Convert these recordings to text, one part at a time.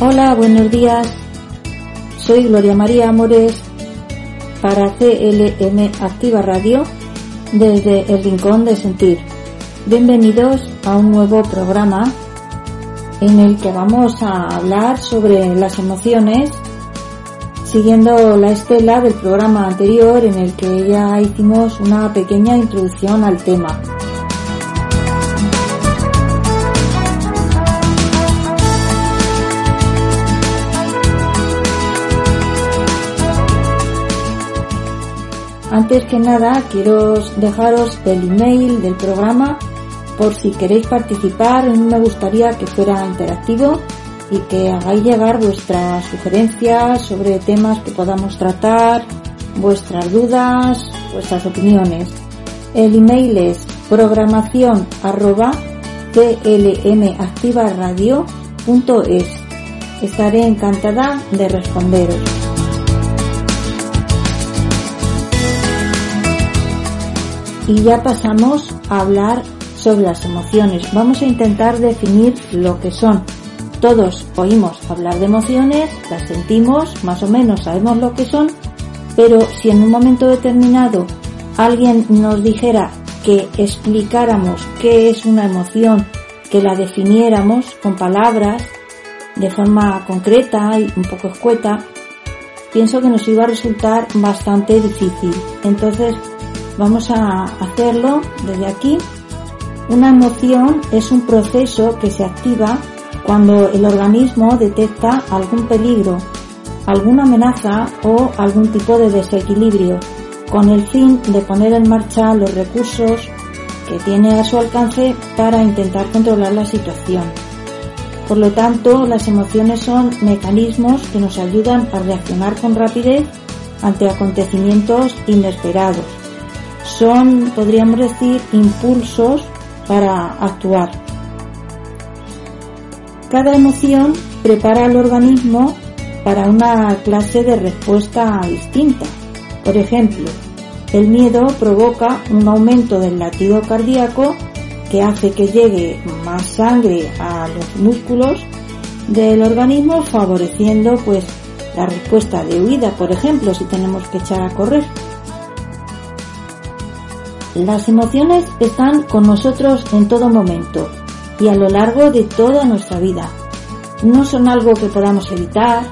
Hola, buenos días. Soy Gloria María Amores para CLM Activa Radio desde el Rincón de Sentir. Bienvenidos a un nuevo programa en el que vamos a hablar sobre las emociones siguiendo la estela del programa anterior en el que ya hicimos una pequeña introducción al tema. Antes que nada, quiero dejaros el email del programa por si queréis participar. Me gustaría que fuera interactivo y que hagáis llegar vuestras sugerencias sobre temas que podamos tratar, vuestras dudas, vuestras opiniones. El email es programación arroba Estaré encantada de responderos. Y ya pasamos a hablar sobre las emociones. Vamos a intentar definir lo que son. Todos oímos hablar de emociones, las sentimos, más o menos sabemos lo que son, pero si en un momento determinado alguien nos dijera que explicáramos qué es una emoción, que la definiéramos con palabras, de forma concreta y un poco escueta, pienso que nos iba a resultar bastante difícil. Entonces, Vamos a hacerlo desde aquí. Una emoción es un proceso que se activa cuando el organismo detecta algún peligro, alguna amenaza o algún tipo de desequilibrio, con el fin de poner en marcha los recursos que tiene a su alcance para intentar controlar la situación. Por lo tanto, las emociones son mecanismos que nos ayudan a reaccionar con rapidez ante acontecimientos inesperados son, podríamos decir, impulsos para actuar. Cada emoción prepara al organismo para una clase de respuesta distinta. Por ejemplo, el miedo provoca un aumento del latido cardíaco que hace que llegue más sangre a los músculos del organismo favoreciendo pues la respuesta de huida, por ejemplo, si tenemos que echar a correr. Las emociones están con nosotros en todo momento y a lo largo de toda nuestra vida. No son algo que podamos evitar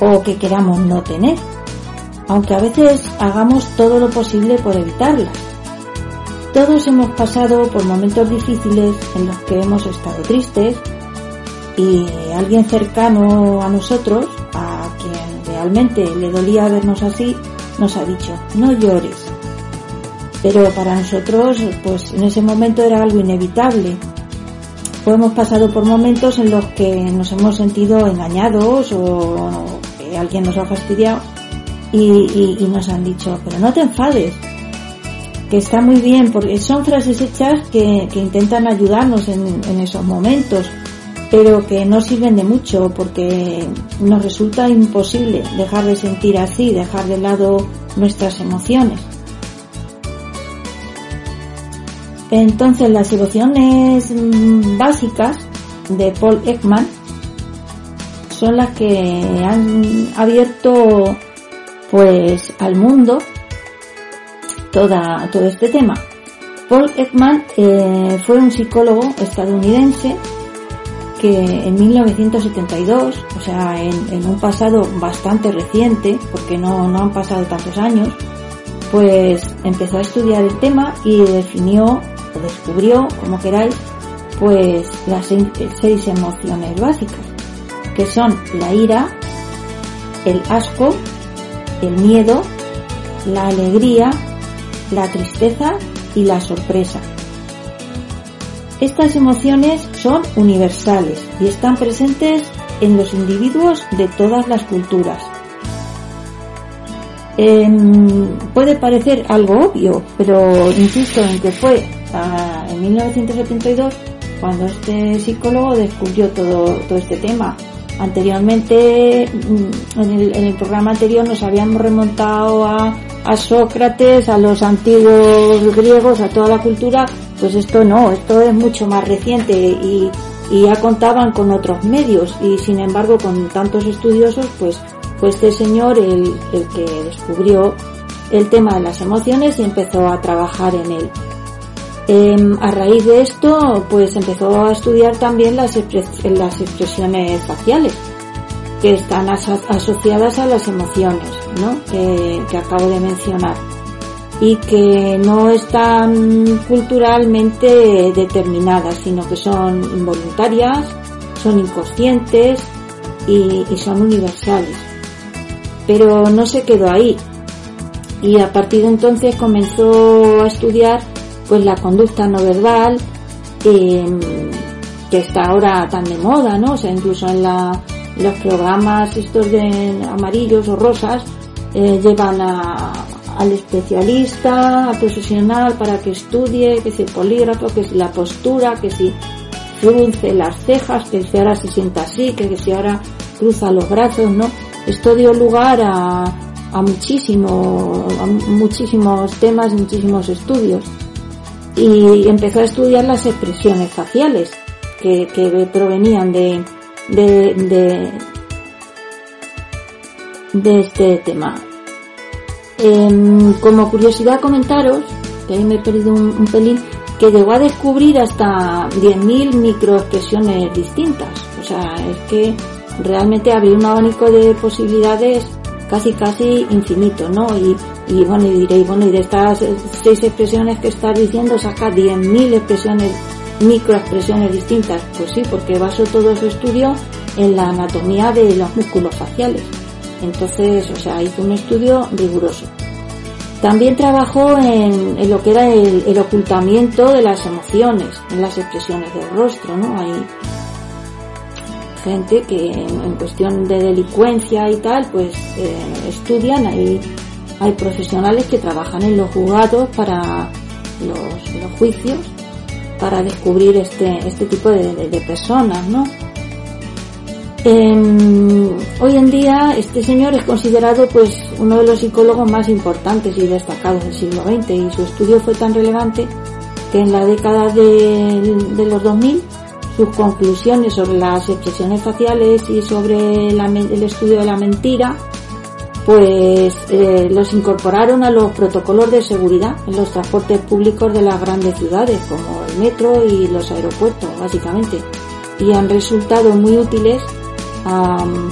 o que queramos no tener, aunque a veces hagamos todo lo posible por evitarlas. Todos hemos pasado por momentos difíciles en los que hemos estado tristes y alguien cercano a nosotros, a quien realmente le dolía vernos así, nos ha dicho, no llores, pero para nosotros, pues en ese momento era algo inevitable. Pues hemos pasado por momentos en los que nos hemos sentido engañados o alguien nos ha fastidiado y, nos han dicho, pero no te enfades, que está muy bien, porque son frases hechas que, intentan ayudarnos en esos momentos, pero que no sirven de mucho porque nos resulta imposible dejar de sentir así, dejar de lado nuestras emociones. Entonces las emociones mm, básicas de Paul Ekman son las que han abierto pues al mundo toda, todo este tema. Paul Ekman eh, fue un psicólogo estadounidense que en 1972, o sea, en, un pasado bastante reciente, porque no, no han pasado tantos años, pues empezó a estudiar el tema y definió o descubrió, como queráis, pues las seis emociones básicas, que son la ira, el asco, el miedo, la alegría, la tristeza y la sorpresa. Estas emociones son universales y están presentes en los individuos de todas las culturas. Em, puede parecer algo obvio, pero insisto en que fue en 1972 cuando este psicólogo descubrió todo, todo este tema. Anteriormente, mm, en el, programa anterior nos habíamos remontado a, Sócrates, a los antiguos griegos, a toda la cultura, pues esto no, esto es mucho más reciente y, ya contaban con otros medios y sin embargo con tantos estudiosos pues fue este señor el, el que descubrió el tema de las emociones y empezó a trabajar en él. Em, a raíz de esto, pues empezó a estudiar también las, expresiones faciales, que están asociadas a las emociones, ¿no? Que, acabo de mencionar y que no están culturalmente determinadas, sino que son involuntarias, son inconscientes y, son universales. Pero no se quedó ahí y a partir de entonces comenzó a estudiar pues la conducta no verbal eh, que está ahora tan de moda, ¿no? O sea, incluso en la, los programas estos de amarillos o rosas eh, llevan a, al especialista, al profesional para que estudie, que si el polígrafo, que si la postura, que si frunce las cejas, que si ahora se sienta así, que si ahora cruza los brazos, ¿no? Esto dio lugar a, a muchísimo, a muchísimos temas, muchísimos estudios. Y empezó a estudiar las expresiones faciales que, que provenían de, de, de, de este tema. Em, como curiosidad comentaros, que ahí me he perdido un, pelín, que llegó a descubrir hasta 10.000 microexpresiones distintas. O sea, es que realmente había un abanico de posibilidades casi casi infinito, ¿no? Y, y bueno, y diréis, bueno, y de estas seis expresiones que estás diciendo saca 10.000 expresiones, microexpresiones distintas. Pues sí, porque basó todo su estudio en la anatomía de los músculos faciales. Entonces, o sea, hizo un estudio riguroso. También trabajó en, lo que era el, ocultamiento de las emociones, en las expresiones del rostro, ¿no? Hay gente que en, cuestión de delincuencia y tal, pues eh, estudian, hay, hay profesionales que trabajan en los juzgados para los, los juicios, para descubrir este, este tipo de, personas, ¿no? Eh, hoy en día este señor es considerado pues uno de los psicólogos más importantes y destacados del siglo XX y su estudio fue tan relevante que en la década de, de los 2000 sus conclusiones sobre las expresiones faciales y sobre el estudio de la mentira pues eh, los incorporaron a los protocolos de seguridad en los transportes públicos de las grandes ciudades como el metro y los aeropuertos básicamente y han resultado muy útiles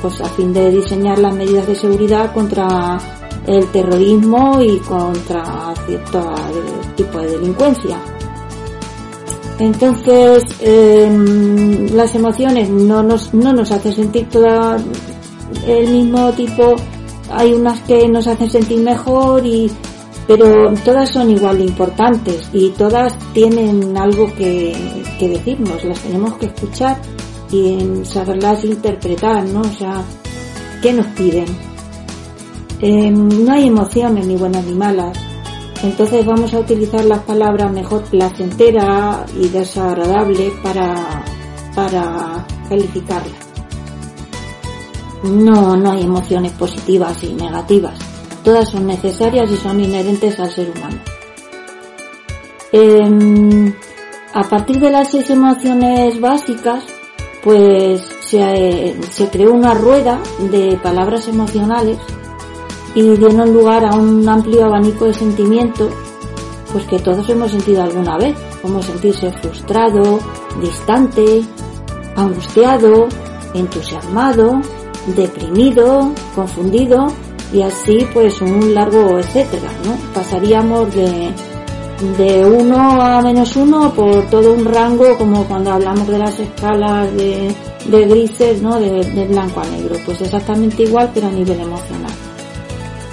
pues a fin de diseñar las medidas de seguridad contra el terrorismo y contra cierto tipo de delincuencia. Entonces, em, las emociones no nos, no nos hacen sentir todo el mismo tipo, hay unas que nos hacen sentir mejor y, pero todas son igual de importantes y todas tienen algo que, que decirnos, las tenemos que escuchar y saberlas interpretar, ¿no? O sea, ¿qué nos piden? Eh, no hay emociones ni buenas ni malas. Entonces vamos a utilizar las palabras mejor placentera y desagradable para, para calificarlas. No, no hay emociones positivas y negativas. Todas son necesarias y son inherentes al ser humano. Eh, a partir de las seis emociones básicas, pues se, se creó una rueda de palabras emocionales y dieron lugar a un amplio abanico de sentimientos pues que todos hemos sentido alguna vez, como sentirse frustrado, distante, angustiado, entusiasmado, deprimido, confundido y así pues un largo etcétera, ¿no? Pasaríamos de de 1 a menos 1 por todo un rango como cuando hablamos de las escalas de, de grises, ¿no? De, de, blanco a negro. Pues exactamente igual pero a nivel emocional.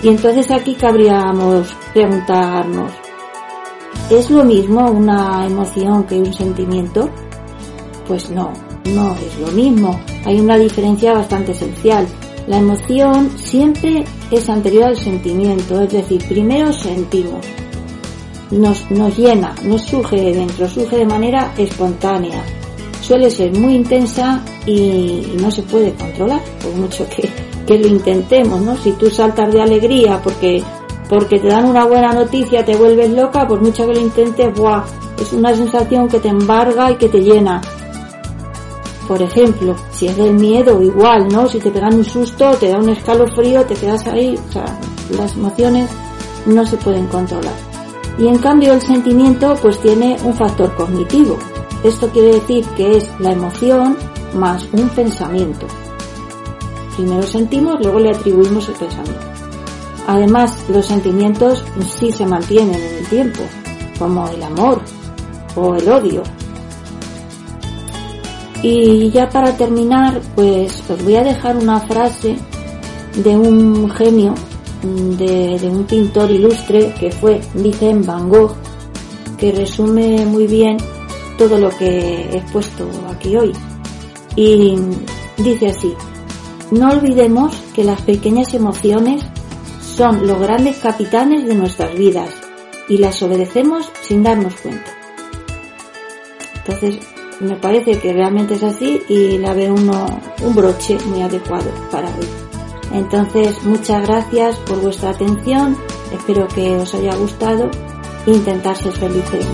Y entonces aquí cabríamos preguntarnos, ¿es lo mismo una emoción que un sentimiento? Pues no, no es lo mismo. Hay una diferencia bastante esencial. La emoción siempre es anterior al sentimiento, es decir, primero sentimos nos, nos llena, nos surge de dentro, surge de manera espontánea. Suele ser muy intensa y no se puede controlar, por mucho que, que lo intentemos, ¿no? Si tú saltas de alegría porque, porque te dan una buena noticia, te vuelves loca, por mucho que lo intentes, ¡buah! Es una sensación que te embarga y que te llena. Por ejemplo, si es del miedo, igual, ¿no? Si te pegan un susto, te da un escalofrío, te quedas ahí, o sea, las emociones no se pueden controlar. Y en cambio el sentimiento pues tiene un factor cognitivo. Esto quiere decir que es la emoción más un pensamiento. Primero sentimos, luego le atribuimos el pensamiento. Además, los sentimientos sí se mantienen en el tiempo, como el amor o el odio. Y ya para terminar, pues os voy a dejar una frase de un genio, de, un pintor ilustre que fue Vincent Van Gogh, que resume muy bien todo lo que he expuesto aquí hoy. Y dice así, no olvidemos que las pequeñas emociones son los grandes capitanes de nuestras vidas y las obedecemos sin darnos cuenta. Entonces, me parece que realmente es así y la veo uno, un broche muy adecuado para hoy. Entonces, muchas gracias por vuestra atención, espero que os haya gustado intentar ser felices.